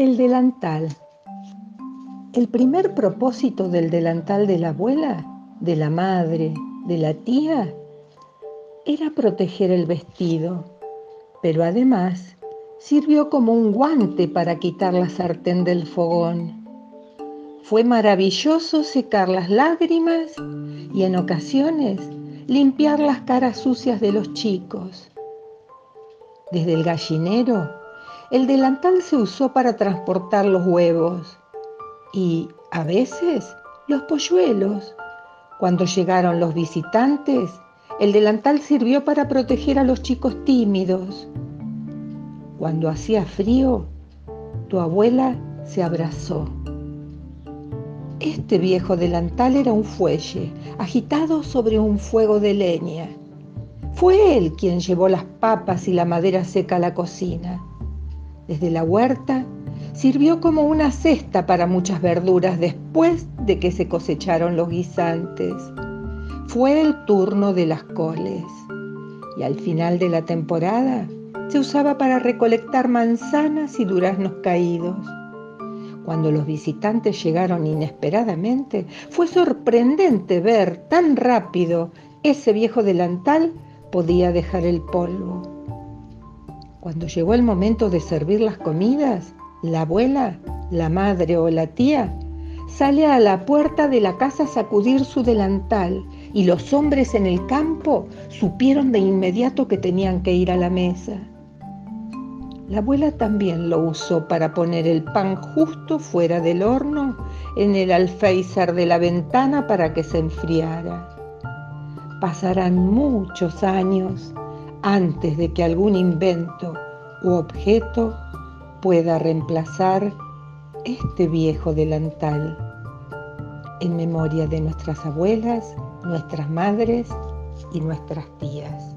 El delantal. El primer propósito del delantal de la abuela, de la madre, de la tía, era proteger el vestido, pero además sirvió como un guante para quitar la sartén del fogón. Fue maravilloso secar las lágrimas y en ocasiones limpiar las caras sucias de los chicos. Desde el gallinero el delantal se usó para transportar los huevos y, a veces, los polluelos. Cuando llegaron los visitantes, el delantal sirvió para proteger a los chicos tímidos. Cuando hacía frío, tu abuela se abrazó. Este viejo delantal era un fuelle, agitado sobre un fuego de leña. Fue él quien llevó las papas y la madera seca a la cocina desde la huerta, sirvió como una cesta para muchas verduras después de que se cosecharon los guisantes. Fue el turno de las coles y al final de la temporada se usaba para recolectar manzanas y duraznos caídos. Cuando los visitantes llegaron inesperadamente, fue sorprendente ver tan rápido ese viejo delantal podía dejar el polvo. Cuando llegó el momento de servir las comidas, la abuela, la madre o la tía sale a la puerta de la casa a sacudir su delantal y los hombres en el campo supieron de inmediato que tenían que ir a la mesa. La abuela también lo usó para poner el pan justo fuera del horno en el alféizar de la ventana para que se enfriara. Pasarán muchos años antes de que algún invento u objeto pueda reemplazar este viejo delantal en memoria de nuestras abuelas, nuestras madres y nuestras tías.